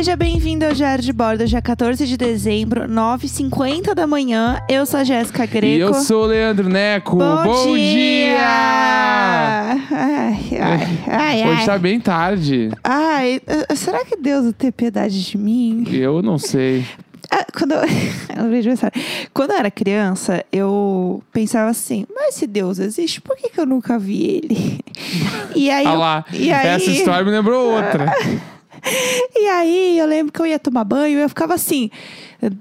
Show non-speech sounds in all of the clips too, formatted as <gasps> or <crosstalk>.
Seja bem-vindo ao Diário de Bordo, dia 14 de dezembro, 9h50 da manhã. Eu sou a Jéssica Greco. E eu sou o Leandro Neco. Bom, dia! Ai, ai, ai, Hoje ai. tá bem tarde. Ai, eh, será que Deus vai ter piedade de mim? Eu não sei. Ah, quando eu... <laughs> Quando eu era criança, eu pensava assim, mas se Deus existe, por que, que eu nunca vi ele? <laughs> E aí, Ah eu- lá, e aí, essa história me lembrou outra. <laughs> <laughs> E aí eu lembro que eu ia tomar banho e eu ficava assim: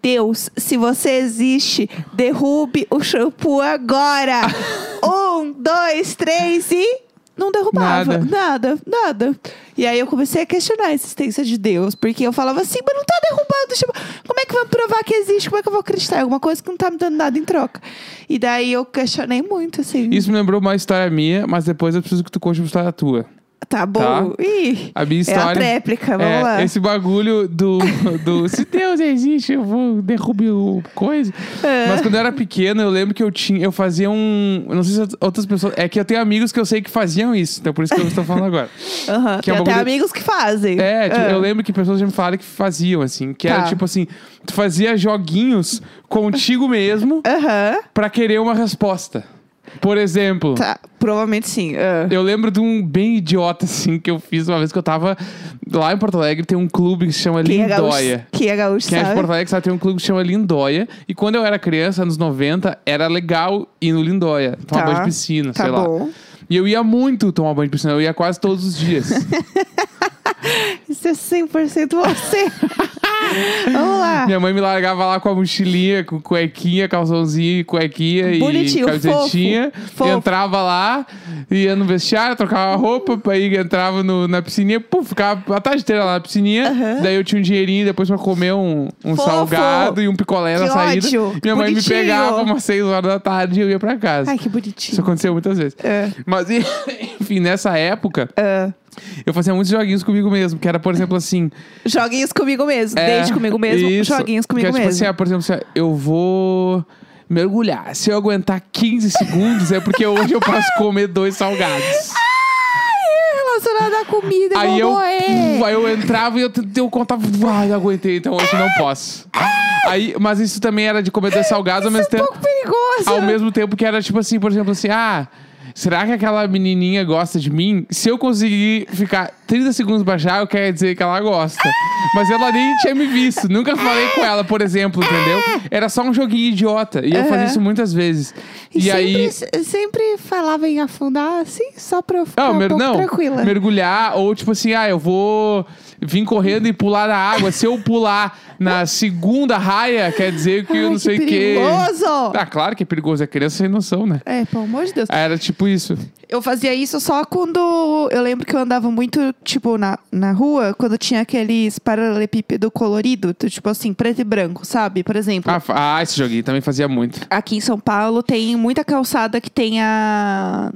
Deus, se você existe, derrube o shampoo agora. <laughs> um, dois, três e. Não derrubava. Nada. nada, nada. E aí eu comecei a questionar a existência de Deus, porque eu falava assim, mas não tá derrubando. o shampoo. Como é que vai provar que existe? Como é que eu vou acreditar em alguma coisa que não tá me dando nada em troca? E daí eu questionei muito, assim. Isso me lembrou uma história minha, mas depois eu preciso que tu conte uma história tua. Tá bom. Tá. Ih, A minha é história. a tréplica, vamos é, lá. Esse bagulho do, do <laughs> se Deus existe, eu vou derrubar o coisa. É. Mas quando eu era pequeno, eu lembro que eu tinha, eu fazia um, eu não sei se outras pessoas, é que eu tenho amigos que eu sei que faziam isso, então por isso que eu estou falando agora. <laughs> Aham, que é Tem um até bagulho- amigos que fazem. É, tipo, Ah. eu lembro que pessoas já me falaram que faziam assim, que era Tá. tipo assim, tu fazia joguinhos contigo mesmo Aham. pra querer uma resposta. Por exemplo, Tá, provavelmente sim. ah. eu lembro de um bem idiota, assim, que eu fiz uma vez que eu tava lá em Porto Alegre, tem um clube que se chama Quem é Lindóia. quem é gaúcho Quem é de sabe? Porto Alegre sabe, tem um clube que se chama Lindóia. E quando eu era criança, anos 90, era legal ir no Lindóia. Tomar Tá. banho de piscina, Tá sei lá. bom. E eu ia muito tomar banho de piscina, eu ia quase todos os dias. <laughs> Isso é 100% você. <laughs> Vamos lá. Minha mãe me largava lá com a mochilinha, com cuequinha, calçãozinho, cuequinha Bonitinho, e camisetinha. fofo, fofo. Entrava lá, ia no vestiário, trocava roupa, aí entrava no- na piscininha, puf, ficava a tarde inteira lá na piscininha. Aham. Daí eu tinha um dinheirinho depois pra comer um, um Fofo. salgado e um picolé na Que saída. ódio, Minha mãe bonitinho. me pegava umas 6 horas da tarde e eu ia pra casa. Ai, que Isso bonitinho. aconteceu muitas vezes. É. Mas, <laughs> enfim, nessa época, Ah, eu fazia muitos joguinhos comigo mesmo, que era, por exemplo, assim. joguinhos comigo mesmo. É, Deixe comigo mesmo. isso. Joguinhos Que comigo é, tipo mesmo. assim, ah, por exemplo, assim, ah, eu vou mergulhar. Se eu aguentar 15 segundos, é porque hoje eu posso comer dois salgados. Relacionado à comida, eu aí, eu, morrer. aí eu entrava e eu, eu contava, ai, eu aguentei, então hoje não posso. Aí, mas isso também era de comer dois salgados ao mesmo Isso é um tempo. pouco perigoso. Ao mesmo tempo que era tipo assim, por exemplo, assim, ah. Será que aquela menininha gosta de mim? Se eu conseguir ficar 30 segundos baixar, eu quero dizer que ela gosta. Mas ela nem tinha me visto. Nunca falei com ela, por exemplo, entendeu? Era só um joguinho idiota. E eu fazia isso muitas vezes. E, E, sempre, aí. sempre falava em afundar assim, só pra eu ficar Não, um mer- pouco não, tranquila. mergulhar, ou tipo assim, ah, eu vou vir correndo e pular na água. Se eu pular na segunda raia, quer dizer que eu Ai, não sei o que quê. perigoso! Ah, claro que é perigoso, é criança sem noção, né? É, pelo amor de Deus. Era tipo isso. Eu fazia isso só quando. Eu lembro que eu andava muito, tipo, na, na rua, quando tinha aqueles paralelepípedo colorido, tipo assim, preto e branco, sabe? Por exemplo. Ah, ah, esse joguinho também fazia muito. Aqui em São Paulo tem muita calçada que tem a.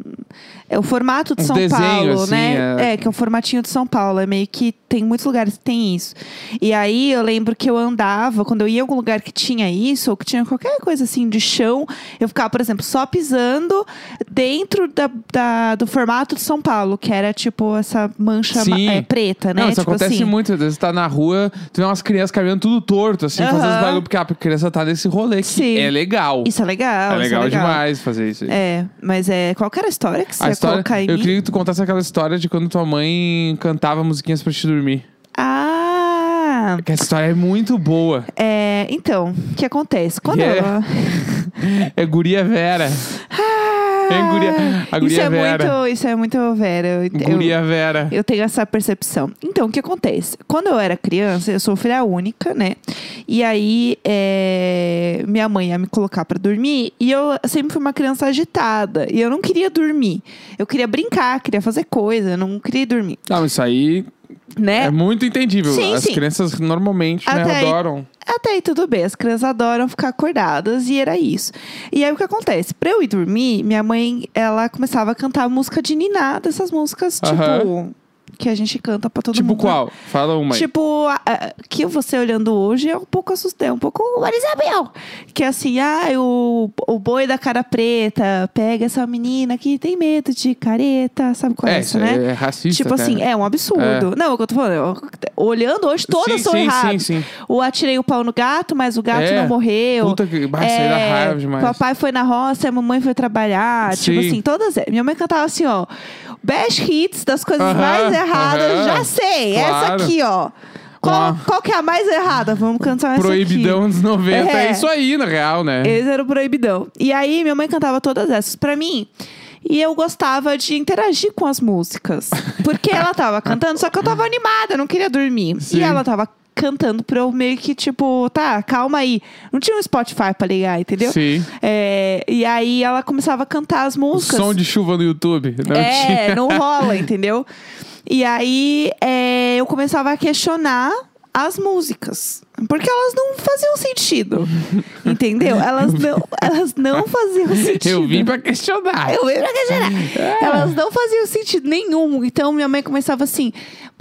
É o formato de Uns São desenhos, Paulo, assim, né? é. É. que é o formatinho de São Paulo. É meio que tem muitos lugares que tem isso. E aí eu lembro que eu andava, quando eu ia em algum lugar que tinha isso, ou que tinha qualquer coisa assim de chão, eu ficava, por exemplo, só pisando dentro da, da- do formato de São Paulo, que era tipo essa mancha ma- é, preta, né? Não, isso tipo acontece assim. muito. Às vezes tá na rua, tu vê umas crianças caminhando tudo torto, assim, fazendo Aham. os bagulho, porque a criança tá nesse rolê que Sim. é legal. Isso é legal. é isso legal demais fazer isso aí. É, mas é. Qual que era a história que você A ia história, eu queria que tu contasse aquela história de quando tua mãe cantava musiquinhas pra te dormir. Ah! Que essa história é muito boa. É, então, o que acontece? Quando Yeah. ela. <laughs> É Guria Vera. Hein, guria? A isso guria é Vera. muito, isso é muito Vera. Eu, eu- Guria Vera. eu tenho essa percepção. Então, o que acontece? Quando eu era criança, eu sou filha única, né? E aí, é, minha mãe ia me colocar pra dormir e eu sempre fui uma criança agitada. E eu não queria dormir. Eu queria brincar, queria fazer coisa, eu não queria dormir, Não, isso aí né? é muito entendível. Sim, As sim. crianças normalmente né, aí- adoram. Até aí tudo bem, as crianças adoram ficar acordadas e era isso. E aí o que acontece? Pra eu ir dormir, minha mãe, ela começava a cantar música de niná, dessas músicas tipo Aham. Que a gente canta pra todo Tipo mundo. qual? Fala uma aí. Tipo, a- a- que você olhando hoje é um pouco assustado, é um pouco Marisabel. Que é assim, ah, o, o boi da cara preta pega essa menina que tem medo de careta, sabe qual é, é, isso né? é racista. Tipo assim, é um absurdo. Não, é o que eu tô falando. eu- Olhando hoje, todas Sim, são sim, erradas. sim, sim. O atirei o pau no gato, mas o gato É. não morreu. Puta que. Aí dá raiva demais. Papai foi na roça, a mamãe foi trabalhar. Tipo Sim. assim, todas. Minha mãe cantava assim, ó. Best hits das coisas Aham, mais erradas. aham. Já sei. Essa Claro. aqui, ó. Qual, qual que é a mais errada? Vamos cantar essa Proibidão dos 90. É. É. isso aí, na real, né? Esse era o proibidão. E aí, minha mãe cantava todas essas pra mim. E eu gostava de interagir com as músicas. Porque ela tava cantando, só que eu tava animada, não queria dormir. Sim. E ela tava cantando pra eu meio que, tipo, tá, calma aí. Não tinha um Spotify pra ligar, entendeu? Sim. É, e aí ela começava a cantar as músicas. Som de chuva no YouTube. Não é, tinha. <laughs> não rola, entendeu? E aí é, eu começava a questionar as músicas. Porque elas não faziam sentido. <laughs> entendeu? Elas não, elas não faziam sentido. Eu vim pra questionar. Eu vim pra questionar. Elas não faziam sentido nenhum. Então minha mãe começava assim: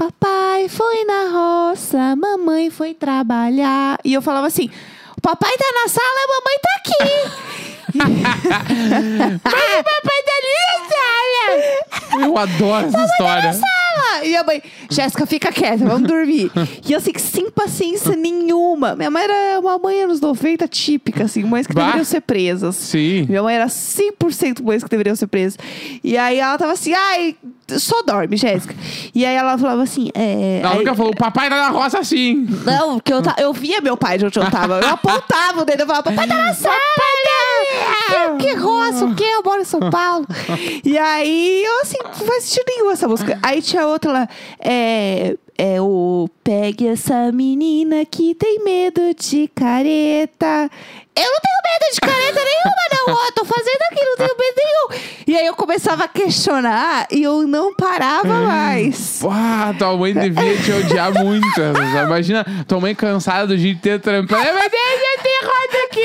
Papai foi na roça, mamãe foi trabalhar. E eu falava assim: O papai tá na sala, a mamãe tá aqui. <laughs> Mas o papai tá ali na sala. Eu adoro essa história. sala. E a mãe, Jéssica, fica quieta, vamos dormir. e eu, assim, sem paciência nenhuma. Minha mãe era uma mãe anos 90 típica, assim, mães que Bah. deveriam ser presas. Sim. Minha mãe era 100% mães que deveriam ser presas. E aí ela tava assim, ai, só dorme, Jéssica. E aí ela falava assim, é. Ela aí- nunca falou, o papai tá na roça assim. Não, porque eu, ta- eu via meu pai de onde eu tava. Eu apontava o dedo e falava, papai tá na sala! Que, que roça, o quê? Eu moro em São Paulo. e aí, eu assim, não faz sentido nenhum essa música. Aí tinha outra lá, é... É o Pegue essa menina que tem medo de careta. Eu não tenho medo de careta nenhuma, não. Ó, tô fazendo aqui, não tenho medo nenhum. E aí eu começava a questionar e eu não parava mais. Ah, tua mãe devia te odiar muito. Rosa. Imagina, tua mãe cansada do dia inteiro trampando. Meu Deus, eu tenho roda aqui.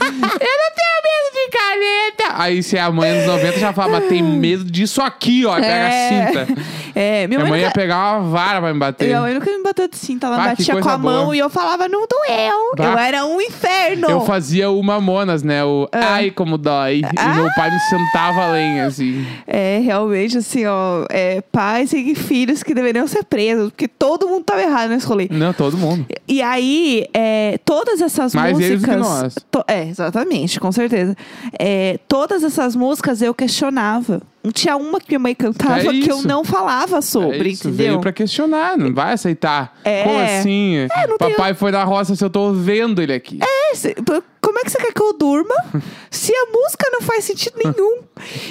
Eu não tenho medo de caneta. Aí se a mãe nos 90 já fala, mas tem medo disso aqui, ó. Pega a cinta. É, minha Minha mãe, mãe ia pegar uma vara pra me bater. Minha mãe nunca me bateu de cinta. Ela Ah, batia com a mão boa. e eu falava, não doeu. Bah. Eu era um inferno. Eu fazia o Mamonas, né? O ai como dói. Ah. E meu pai me sentava a lenha, assim. É, realmente, assim, ó, é, pais e filhos que deveriam ser presos, porque todo mundo tava errado nesse rolê. Não, todo mundo. E aí, é, todas essas Mais eles músicas. do que nós. to- é, exatamente, com certeza. É, todas essas músicas eu questionava. Não tinha uma que minha mãe cantava É que eu não falava sobre, É isso, entendeu? Veio pra questionar, não vai aceitar. É. Como assim? não Papai foi na roça se eu tô vendo ele aqui. É, p- como é que você quer que eu durma se a música não faz sentido nenhum?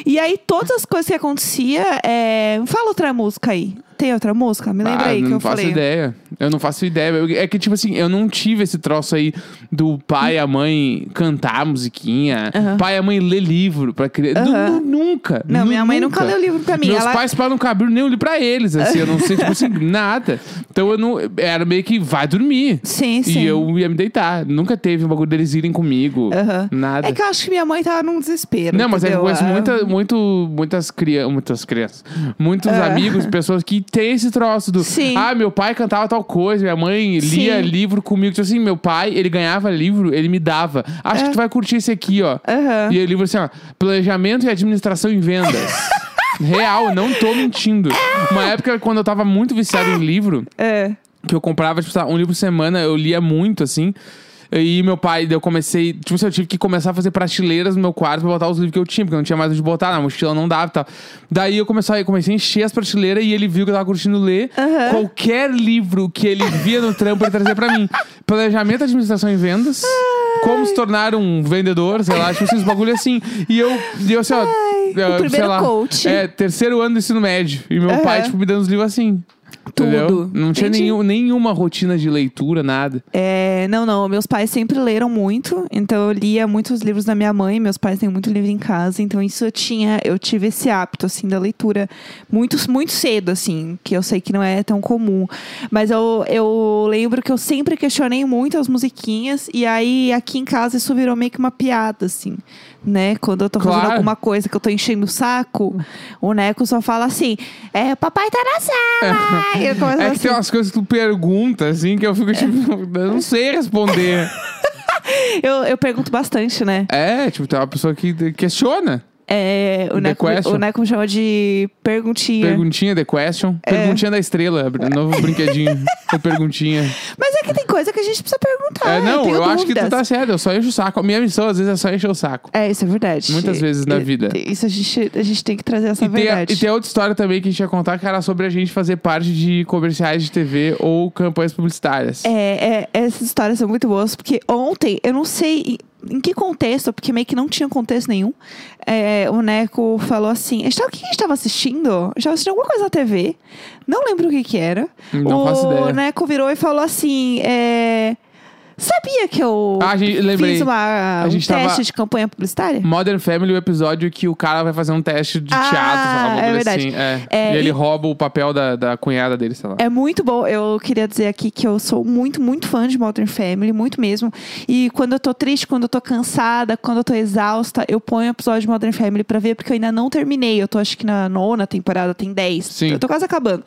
e aí, todas as coisas que acontecia, é... fala outra música aí. Tem outra música? Me lembra Ah, aí que não eu faço falei. ideia. Eu não faço ideia. Eu- É que, tipo assim, eu não tive esse troço aí do pai e a mãe cantar musiquinha, Aham. pai e a mãe ler livro pra criança. Nu- Nunca. Não, minha mãe nunca leu livro pra mim. Meus Ela- pais pais nunca abriram nem livro pra eles, assim. Eu não sei, tipo assim, <laughs> nada. Então eu não. Era meio que vai dormir. Sim, sim. E eu ia me deitar. Nunca teve um bagulho deles irem comigo. Aham. Nada. É que eu acho que minha mãe tava num desespero. Não, mas é que eu entendeu? conheço Ah, muita, muito, muitas crianças, muitas crianças, muitos Ah. amigos, pessoas que têm esse troço do, Sim. ah, meu pai cantava tal coisa, minha mãe lia Sim. livro comigo, tipo assim, meu pai, ele ganhava livro, ele me dava, acho que tu vai curtir esse aqui, ó. Aham. E o livro assim, ó, planejamento e administração em vendas. <laughs> Real, não tô mentindo. Uma época, quando eu tava muito viciado em livro, É. que eu comprava, tipo, um livro por semana, eu lia muito, assim. E meu pai, eu comecei, tipo assim, eu tive que começar a fazer prateleiras no meu quarto pra botar os livros que eu tinha, porque eu não tinha mais onde botar, na mochila não dava e tal. Daí eu comecei, eu comecei a encher as prateleiras e ele viu que eu tava curtindo ler. Aham. Qualquer livro que ele via no trampo, ele trazia pra mim. Planejamento, administração e vendas. Como se tornar um vendedor, sei lá, tipo uns bagulho assim. E eu, e eu assim, ó. Ai, o sei primeiro lá, coach. É, terceiro ano do ensino médio. E meu Aham. pai, tipo, me dando os livros assim. Entendeu? Tudo. Não tinha Entendi. nenhum, nenhuma rotina de leitura, nada. É, não, não. Meus pais sempre leram muito, então eu lia muitos livros da minha mãe. Meus pais têm muito livro em casa, então isso eu tinha, eu tive esse hábito assim da leitura muito, muito cedo, assim, que eu sei que não é tão comum. Mas eu, eu lembro que eu sempre questionei muito as musiquinhas e aí aqui em casa isso virou meio que uma piada, assim, né? Quando eu tô fazendo Claro. alguma coisa que eu tô enchendo o saco, o Neco só fala assim: "É, papai tá na sala". <laughs> Começo É que assim. tem umas coisas que tu pergunta, assim, que eu fico tipo, eu não sei responder. <laughs> eu, eu pergunto bastante, né? é, tipo, tem uma pessoa que questiona. É, o, Neco, o Neco me chama de perguntinha. Perguntinha The Question. É. Perguntinha da estrela. Novo brinquedinho. <laughs> Perguntinha. Mas é que tem coisa que a gente precisa perguntar. É, não, tenho eu acho que tu tá certo. Eu só encho o saco. A minha missão, às vezes, é só encher o saco. É, isso é verdade. Muitas vezes na vida. Isso a gente, a gente tem que trazer essa E tem, a, verdade. e tem outra história também que a gente ia contar, que era sobre a gente fazer parte de comerciais de TV ou campanhas publicitárias. É, é, essas histórias são muito boas, porque ontem, eu não sei em, que contexto, porque meio que não tinha contexto nenhum, é, o Neco falou assim, o que a gente estava assistindo? A gente tava assistindo alguma coisa na TV, não lembro o que que era. Não o faço ideia. Neco virou e falou assim, é, sabia que eu Ah, a gente- lembrei. fiz uma, A um gente teste tava- de campanha publicitária? Modern Family, o episódio que o cara vai fazer um teste de Ah, teatro, sei lá, é verdade. assim. É. É, e ele e- rouba o papel da, da cunhada dele, sei lá. É muito bom. Eu queria dizer aqui que eu sou muito, muito fã de Modern Family, muito mesmo. E quando eu tô triste, quando eu tô cansada, quando eu tô exausta, eu ponho o episódio de Modern Family pra ver, porque eu ainda não terminei. Eu tô acho que na nona temporada, tem 10. Sim. Eu tô quase acabando.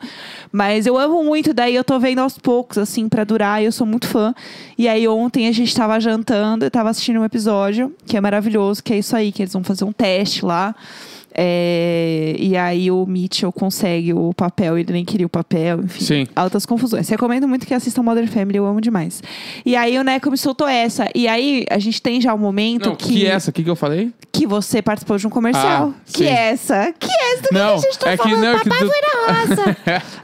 Mas eu amo muito, daí eu tô vendo aos poucos, assim, pra durar, e eu sou muito fã. E aí ontem a gente tava jantando, eu tava assistindo um episódio, que é maravilhoso, que é isso aí, que eles vão fazer um teste lá. É, e aí o Mitchell consegue o papel, ele nem queria o papel, enfim. Sim. Altas confusões. Recomendo muito que assistam Modern Family, eu amo demais. E aí o Neco me soltou essa. E aí a gente tem já o momento Não, que, que essa aqui que eu falei? que você participou de um comercial. Ah, que essa? Que essa? Do Não, que a gente tá é que- falando? não, é que Papai tu- foi na roça.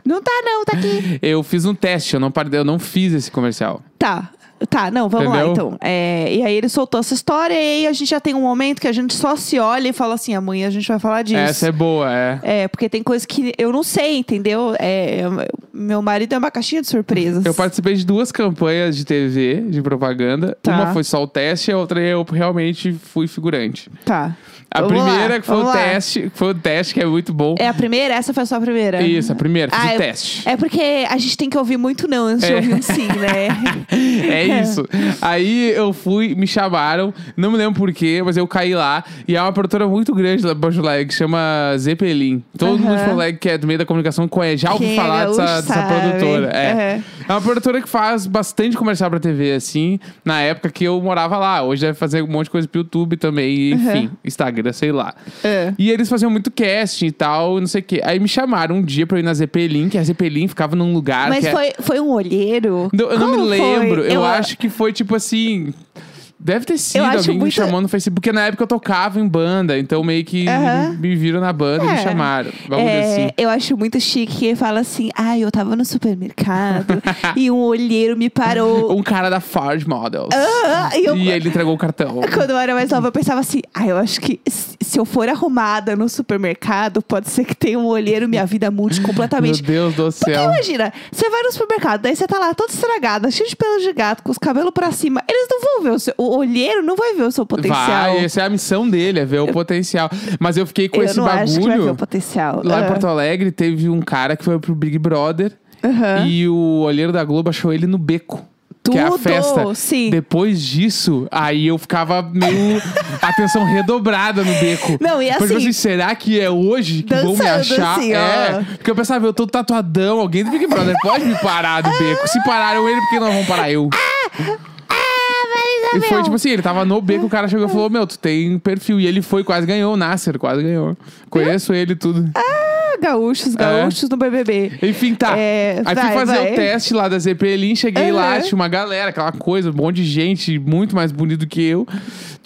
não tá não, tá aqui. Eu fiz um teste, eu não, eu não fiz esse comercial. Tá. Tá, não, vamos lá Entendeu? então. É, e aí ele soltou essa história e aí a gente já tem um momento que a gente só se olha e fala assim, amanhã a gente vai falar disso. Essa é boa, é. É, porque tem coisas que eu não sei, entendeu? É, meu marido é uma caixinha de surpresas. Eu participei de duas campanhas de TV, de propaganda. Tá. Uma foi só o teste, a outra eu realmente fui figurante. Tá. A Vamos lá, primeira que foi o lá. teste, que foi o teste que é muito bom. É a primeira? Essa foi só a primeira? Isso, a primeira, fiz Ah, o é- teste. É porque a gente tem que ouvir muito não antes de É. ouvir um sim, né? <laughs> É isso. Aí eu fui, me chamaram, não me lembro porquê, mas eu caí lá. E é uma produtora muito grande lá de Porto Alegre, que chama Zeppelin. Todo mundo de. Porto que é do meio da comunicação conhece, já ouviu é falar gaúcho dessa, dessa produtora. É. É uma produtora que faz bastante comercial pra TV, assim, na época que eu morava lá. Hoje deve fazer um monte de coisa pro YouTube também, enfim, Instagram, sei lá. É. E eles faziam muito casting e tal, não sei o quê. Aí me chamaram um dia pra eu ir na Zeppelin, que a Zeppelin ficava num lugar Mas é- foi, foi um olheiro? não, eu não me Como lembro. Eu, a- acho que foi tipo assim. Deve ter sido alguém me chamou no Facebook, porque na época eu tocava em banda, então meio que me viram na banda e me É. chamaram. Vamos É, assim. Eu acho muito chique que fala assim: ah, eu tava no supermercado <laughs> e um olheiro me parou. Um cara da Ford Models. Ah, e eu, E ele entregou o cartão. Quando eu era mais nova, eu pensava assim: ah, eu acho que se eu for arrumada no supermercado, pode ser que tenha um olheiro minha vida mude Meu completamente. Deus do Porque céu. imagina, você vai no supermercado, daí você tá lá toda estragada, cheio de pelos de gato, com os cabelos pra cima. Eles não vão ver o seu. O olheiro não vai ver o seu potencial. Vai, essa é a missão dele, é ver o potencial. Mas eu fiquei com eu esse não acho que vai ver bagulho. o potencial. Lá em Ah. Porto Alegre teve um cara que foi pro Big Brother Aham. e o olheiro da Globo achou ele no beco. Que é a Tudo, festa. sim. Depois disso, aí eu ficava meio <laughs> atenção redobrada no beco. Não, e Porque, tipo assim, será que é hoje que vão me achar? assim, ó. é. Porque eu pensava, eu tô tatuadão, alguém do Big Brother pode me parar do beco. Se pararam ele, por que não vão parar eu? E foi tipo assim, ele tava no beco, o cara chegou e falou: Meu, tu tem perfil. E ele foi, quase ganhou, o Nasser quase ganhou. Conheço ele e tudo. Ah, gaúchos, gaúchos no BBB. Enfim, tá. É, Aí vai, fui fazer vai. o teste lá da Zeppelin, cheguei lá, Aham. tinha uma galera, aquela coisa, um monte de gente, muito mais bonito que eu.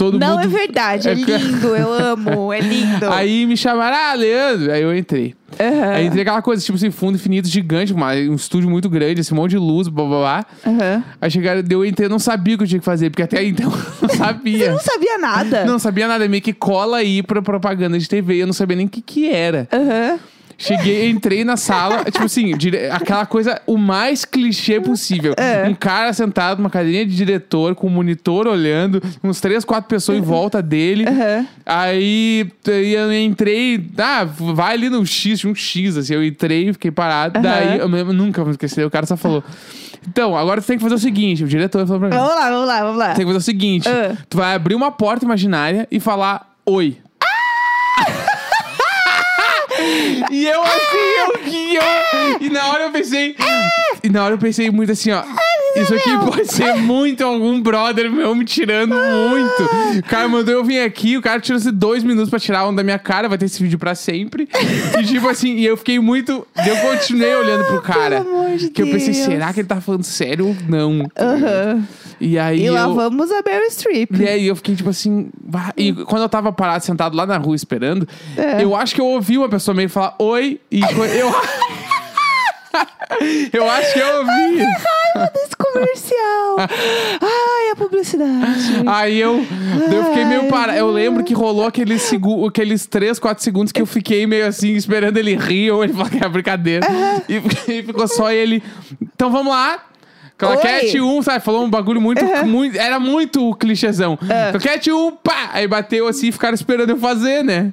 Todo Não mundo. é verdade, é <laughs> É lindo, eu <laughs> amo, é lindo. Aí me chamaram, ah, Leandro. Aí eu entrei. Aham. Aí entrei aquela coisa, tipo assim, fundo infinito gigante, uma- um estúdio muito grande, esse monte de luz, blá blá blá. Aham. Aí chegaram, eu entrei, eu não sabia o que eu tinha que fazer, porque até então <laughs> eu não Você sabia. não sabia nada. Não sabia nada, meio que cola aí pra propaganda de TV, eu não sabia nem o que que era. Aham. Cheguei, entrei na sala, <laughs> tipo assim, dire- aquela coisa o mais clichê possível. É. Um cara sentado numa cadeirinha de diretor, com um monitor olhando, uns três, quatro pessoas em volta dele. Aham. Aí eu entrei, ah, vai ali no X, tinha um X, assim, eu entrei, fiquei parado. Aham. Daí eu, eu nunca vou esquecer, o cara só falou. Então, agora tu tem que fazer o seguinte, o diretor falou pra mim. Vamos lá, vamos lá, vamos lá. Tem que fazer o seguinte: Ah. tu vai abrir uma porta imaginária e falar oi. E eu assim, eu que eu. E na hora eu pensei. E na hora eu pensei muito assim, ó. Isso aqui pode ser muito algum brother meu me tirando muito. O cara mandou eu vir aqui, o cara tirou assim, dois minutos pra tirar a onda da minha cara, vai ter esse vídeo pra sempre. E tipo assim, e eu fiquei muito. Eu continuei olhando pro cara. amor de que eu pensei, Deus. será que ele tá falando sério ou não? Aham. E aí E lá eu. vamos a Meryl Streep. E aí eu fiquei tipo assim. E quando eu tava parado, sentado lá na rua esperando, É. eu acho que eu ouvi uma pessoa meio falar oi. E eu. <laughs> eu acho que eu ouvi. Desse comercial. Ai, a publicidade. Aí eu, daí eu fiquei meio Ai, parado. Eu lembro que rolou aqueles, segu aqueles 3, 4 segundos que eu fiquei meio assim, esperando ele rir ou ele falar que é brincadeira. E, e ficou só ele. Então vamos lá. Claquete Oi. 1, sabe? Falou um bagulho muito, muito. Era muito clichêzão. Claquete 1, pá! Aí bateu assim e ficaram esperando eu fazer, né?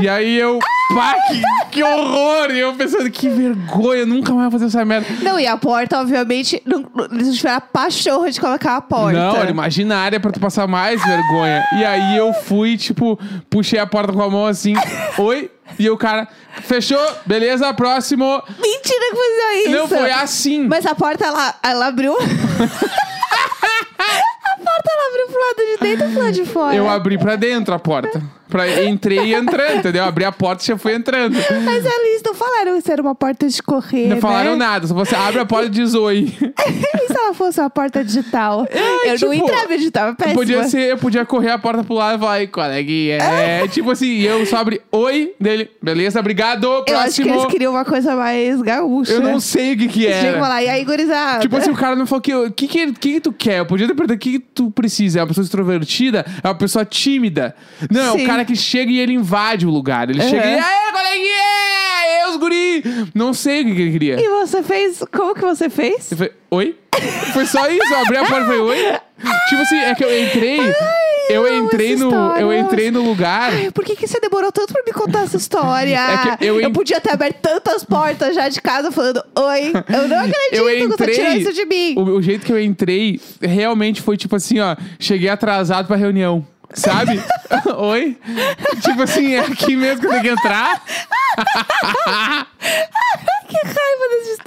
E aí eu. Pá, que, que horror! E eu pensando, que vergonha, nunca mais vou fazer essa merda. Não, e a porta, obviamente, não, não- eles não tiveram a pachorra de colocar a porta. Não, era imaginária pra tu passar mais vergonha. E aí eu fui, tipo, puxei a porta com a mão assim, <laughs> oi? E o cara, fechou, beleza, próximo. Mentira que fazia isso. Não, foi assim. Mas a porta, ela, ela abriu... <laughs> porta, ela abriu pro lado de dentro e pro lado de fora. Eu abri pra dentro a porta. Pra, entrei entrando, entendeu? Abri a porta e já fui entrando. Mas eles não falaram que era uma porta de correr, Não falaram né? nada, só você abre a porta e diz oi. <laughs> E se ela fosse uma porta digital? eu tipo, não entrava digital, é péssima. Podia ser, eu podia correr a porta pro lado e falar, coleguinha. É, tipo assim, eu só abri oi dele, beleza, obrigado, Eu acho que próximo. eles queriam uma coisa mais gaúcha. Eu não sei o que que era. e aí, gurizada? Tipo assim, o cara não falou que. O que, que, que, que tu quer? Eu podia ter perguntado o que, que tu precisa. É uma pessoa extrovertida? É uma pessoa tímida? Não, é Sim. o cara que chega e ele invade o lugar. Ele chega e. Aê, coleguinha! Não sei o que, que ele queria. E você fez... Como que você fez? Eu falei, oi? Foi só isso, eu abri a porta e falei, oi? Tipo assim, é que eu entrei. eu amo entrei essa no. Eu entrei no lugar. Ai, por que, que você demorou tanto pra me contar essa história? É que eu en- podia ter aberto tantas portas já de casa falando Oi, eu não <laughs> acredito Eu que você entrei. tirou isso de mim. O, o jeito que eu entrei realmente foi tipo assim, ó. Cheguei atrasado pra reunião. Sabe? <laughs> Oi? Tipo assim, é aqui mesmo que eu tenho que entrar? <laughs>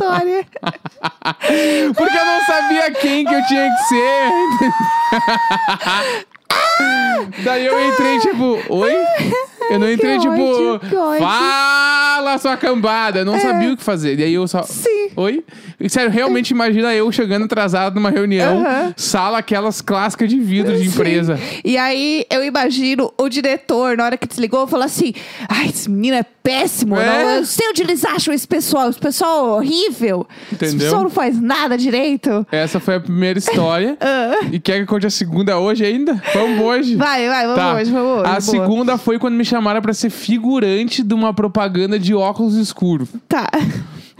História. <laughs> Porque eu não sabia quem que eu tinha que ser. <laughs> Daí eu entrei, tipo, oi? <laughs> Eu não entrei, tipo, ódio, fala sua cambada. Eu não sabia o que fazer. Daí eu só. Sim. Oi? E, sério, realmente imagina eu chegando atrasado numa reunião, Aham. sala aquelas clássicas de vidro de empresa. E aí, eu imagino o diretor, na hora que desligou, falou assim: Ai, esse menino é péssimo. É? Não, eu não sei onde eles acham esse pessoal. Esse pessoal é horrível. Esse Entendeu? pessoal não faz nada direito. Essa foi a primeira história. <laughs> Ah. E quer que conte a segunda hoje ainda? Vamos hoje. Vai, vai, vamos Tá. hoje, vamos hoje. A boa. segunda foi quando me chamaram pra ser figurante de uma propaganda de óculos escuros. Tá.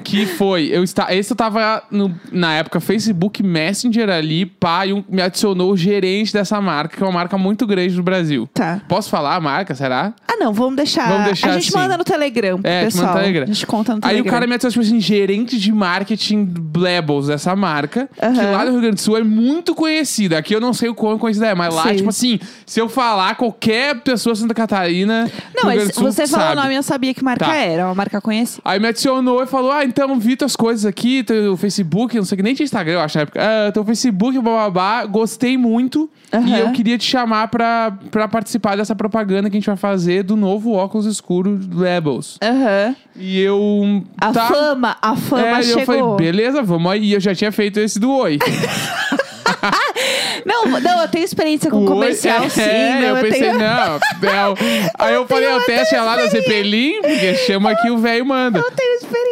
Que foi, eu está, esse eu tava no- na época Facebook Messenger ali, pá, e um- me adicionou o gerente dessa marca, que é uma marca muito grande no Brasil. Tá. Posso falar a marca, será? Ah, não, vamos deixar. Vamos deixar a gente assim. manda no Telegram pro É, pessoal. manda no Telegram. A gente conta no Aí Telegram. o cara me adicionou, tipo assim, gerente de marketing Blebbles dessa marca, que Aham. lá no Rio Grande do Sul é muito conhecida. Aqui eu não sei o quão conhecida é, mas lá, Sei. tipo assim, se eu falar, qualquer pessoa de Santa Catarina. Não, mas Sul você falou o nome, eu sabia que marca Tá. era. Uma marca conhecida. Aí me adicionou e falou: Ah, então vi tuas coisas aqui, teu Facebook, não sei o que, nem tinha Instagram, eu acho na época. Ah, teu Facebook, bababá, gostei muito. Aham. E eu queria te chamar pra, pra participar dessa propaganda que a gente vai fazer do novo óculos escuro Rebels. Aham. E eu. A tá. fama, a fama é, e chegou. eu falei, beleza, vamos aí. Eu já tinha feito esse do Oi. <laughs> Não, não, eu tenho experiência com O comercial, é, sim. É, não, eu pensei, tenho... não. <laughs> não. Aí eu falei, tenho o teste é lá da. Zeppelin, porque chama aqui o velho manda. Eu tenho experiência.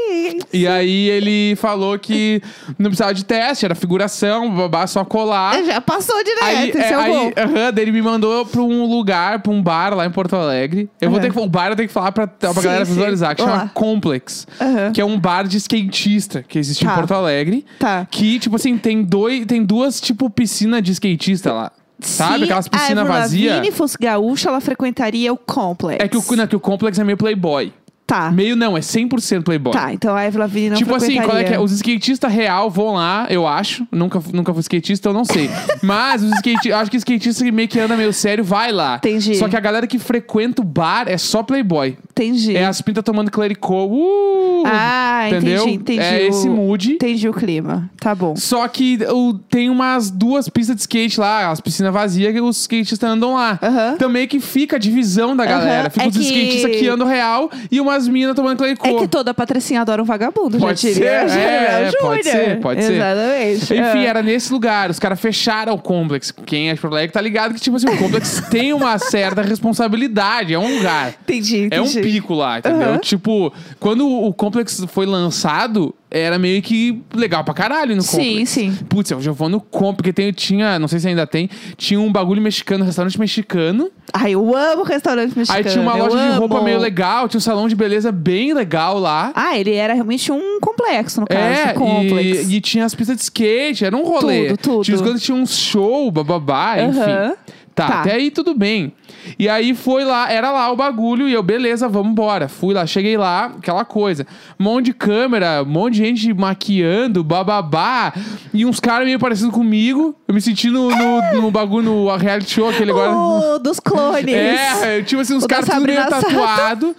E aí ele falou que não precisava de teste, era figuração, babá, só colar. Já passou direto, Aí, esse é, é aí bom. daí ele me mandou pra um lugar, pra um bar lá em Porto Alegre. Eu vou Aham. ter que, o bar eu tenho que falar pra, pra Sim, galera visualizar, que Vamos chama. Complex. Aham. Que é um bar de skatista que existe em Tá. Porto Alegre. Tá. Que, tipo assim, tem, dois, tem duas, tipo, piscinas de skatista lá. Sabe? Se Aquelas a piscinas Avril vazias. Lavigne fosse gaúcha, ela frequentaria o Complex. É que o, não, que o Complex é meio playboy. Tá. Meio não, é 100% playboy. Tá, então a Avril Lavigne não tipo assim, qual é que é? Os skatistas real vão lá, eu acho. Nunca, nunca fui skatista, eu não sei. <laughs> Mas os skatistas, acho que skatista que meio que anda meio sério vai lá. Entendi. Só que a galera que frequenta o bar é só playboy. Entendi. É as pintas tomando clericô. Uh, Ah, entendeu? entendi, entendi. É o- esse mood. Entendi o clima. Tá bom. Só que o- tem umas duas pistas de skate lá, as piscinas vazias que os skatistas andam lá. Aham. Também que fica a divisão da galera. Fica É os que- skatistas que andam real e umas minas tomando clericô. É que toda patricinha adora um vagabundo, Pode já diria ser, <laughs> é, é, pode ser, pode ser. Exatamente. Enfim, É. era nesse lugar. Os caras fecharam o Complex. Quem é de Porto Alegre tá ligado que, tipo assim, o Complex <laughs> tem uma certa responsabilidade. É um lugar. Entendi, É um entendi. Pico lá, entendeu? Aham. Tipo, quando o Complex foi lançado, era meio que legal pra caralho no Sim, Complex. sim. Putz, eu já vou no Complex, porque tem, tinha, não sei se ainda tem, tinha um bagulho mexicano, restaurante mexicano. Ai, eu amo restaurante mexicano. aí tinha uma loja de roupa amo. meio legal, tinha um salão de beleza bem legal lá. Ah, ele era realmente um complexo, no caso. É, complexo. e, e tinha as pistas de skate, era um rolê. Tudo, tudo. Tinha tinha um show, bababá, enfim. Tá, Tá. até aí tudo bem. E aí foi lá, era lá o bagulho, e eu, beleza, vamos embora. Fui lá, cheguei lá, aquela coisa. Um monte de câmera, um monte de gente maquiando, bababá. E uns caras meio parecidos comigo. Eu me senti no, no, no bagulho, no reality show, aquele agora. Dos clones. É, tipo assim, uns caras tudo meio tatuado.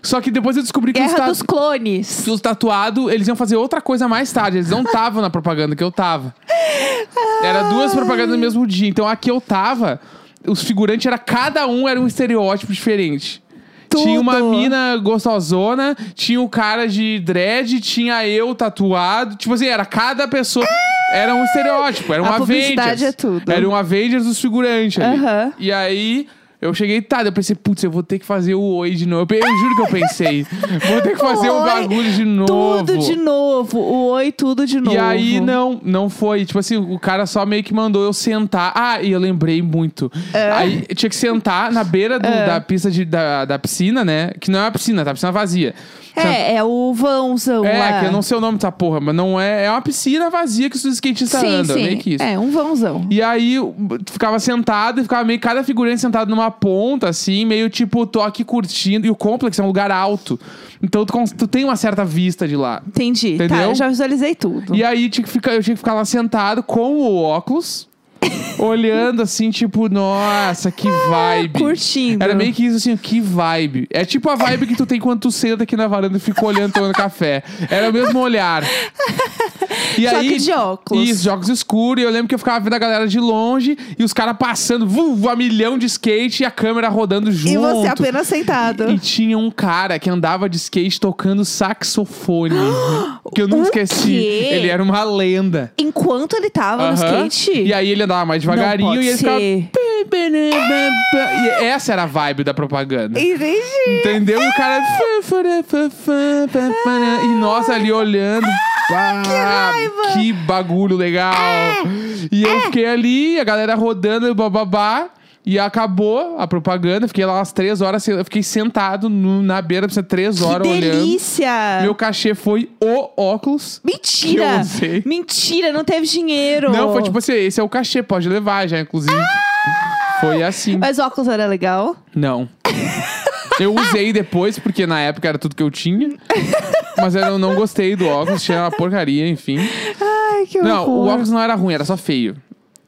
Só que depois eu descobri que os Guerra ta- dos clones. que os tatuados, eles iam fazer outra coisa mais tarde. Eles não <laughs> estavam na propaganda que eu tava. Era duas propagandas no mesmo dia. Então, a que eu tava, os figurantes era cada um era um estereótipo diferente. Tudo. Tinha uma mina gostosona, tinha o cara de dread, tinha eu tatuado. Tipo assim, era cada pessoa. Era um estereótipo, era um A publicidade Avengers. é tudo. Era um Avengers dos figurantes ali. Aham. E aí, eu cheguei, tá, eu pensei, putz, eu vou ter que fazer o oi de novo. Eu, eu juro que eu pensei. vou ter que <laughs> fazer um Oi, bagulho de novo. Tudo de novo. O oi, tudo de novo. E aí, não, não foi. Tipo assim, o cara só meio que mandou eu sentar. Ah, e eu lembrei muito. Aí eu tinha que sentar na beira do- É. da pista de, da, da piscina, né? Que não é uma piscina, tá? Piscina vazia. É, é o vãozão É, lá. que eu não sei o nome dessa porra, mas não é. É uma piscina vazia que os skatistas Sim, andam, sim. meio que isso. É, um vãozão. E aí, eu ficava sentado e ficava meio cada figurante sentado numa ponta, assim, meio tipo, tô aqui curtindo. E o complexo é um lugar alto. Então tu, cons- tu tem uma certa vista de lá. Entendi. Tá, Entendeu? eu já visualizei tudo. E aí tinha que ficar, eu tinha que ficar lá sentado com o óculos, olhando assim, tipo, nossa, que vibe. Curtindo. Era meio que isso assim, que vibe. É tipo a vibe que tu tem quando tu senta aqui na varanda e fica olhando tomando café. Era o mesmo olhar. E Só aí, que de óculos. Isso, de óculos escuros. E eu lembro que eu ficava vendo a galera de longe e os caras passando, vu, a milhão de skate e a câmera rodando junto. E você apenas sentado. E, e tinha um cara que andava de skate tocando saxofone. <gasps> que eu nunca O esqueci. quê? Ele era uma lenda. Enquanto ele tava no Aham. skate. E aí ele andava mais devagarinho e ele ficava. E essa era a vibe da propaganda. Entendi. Entendeu? E o cara. E nós ali olhando. Pá, raiva! que bagulho legal. E eu fiquei ali, a galera rodando, bababá. E acabou a propaganda. Fiquei lá umas três horas. Eu fiquei sentado no- na beira, pra três horas que olhando. delícia! Meu cachê foi o óculos. Mentira! que eu usei. Mentira, não teve dinheiro. Não, foi tipo assim, esse é o cachê, pode levar já, inclusive. Foi assim. Mas o óculos era legal? Não. <laughs> Eu usei depois, porque na época era tudo que eu tinha. Mas eu não gostei do óculos, tinha uma porcaria, enfim. Ai, que Não, o horror. óculos não era ruim, era só feio.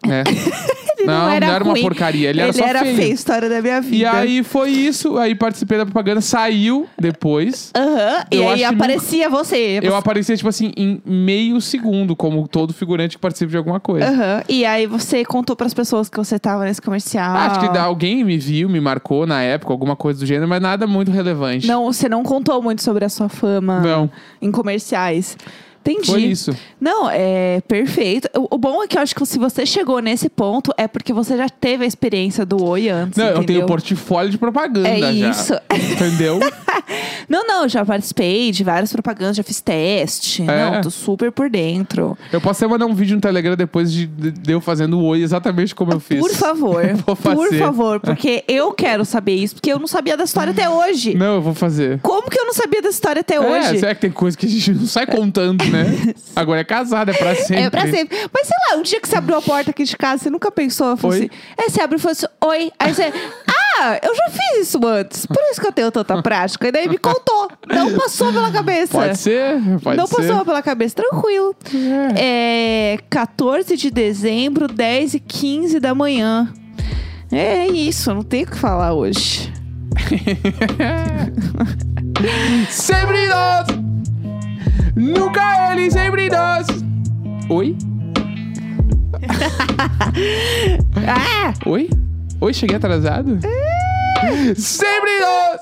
É. <laughs> Ele não, não era, não era uma ruim. porcaria, ele era só feio. feio. história da minha vida. E aí foi isso, aí participei da propaganda, saiu depois. Aham, e Eu aí que aparecia você. Eu apareci, tipo assim, em meio segundo, como todo figurante que participa de alguma coisa. Aham, E aí você contou pras pessoas que você tava nesse comercial. Acho que alguém me viu, me marcou na época, alguma coisa do gênero, mas nada muito relevante. Não, você não contou muito sobre a sua fama Não. em comerciais. Entendi. Foi isso. Não, é perfeito. O, o bom é que eu acho que se você chegou nesse ponto, é porque você já teve a experiência do Oi antes. Não, eu entendeu? tenho portfólio de propaganda É já. isso. Entendeu? <laughs> Não, não, já participei de várias propagandas, já fiz teste. É. Não, tô super por dentro. Eu posso até mandar um vídeo no Telegram depois de, de- eu fazendo o oi exatamente como eu fiz. Por favor. <laughs> Vou por fazer. favor, porque eu quero saber isso, porque eu não sabia da história até hoje. Não, eu vou fazer. Como que eu não sabia dessa história até É, hoje? será que tem coisa que a gente não sai contando, né? Agora é casado, é pra sempre. É pra sempre. Mas sei lá, um dia que você abriu a porta aqui de casa, você nunca pensou, falou Oi? assim. É, você abre e falou assim, oi. Aí você. <laughs> Ah, eu já fiz isso antes. Por isso que eu tenho tanta prática. E daí me contou. Não passou pela cabeça. Pode ser, pode Não ser. passou pela cabeça, tranquilo. É 14 de dezembro, 10 e 15 da manhã. É isso, não tenho o que falar hoje. <laughs> Sempre nós! Nunca ele, sempre nós! Oi? <laughs> Ah! Oi? Oi, cheguei atrasado? Sempre nós!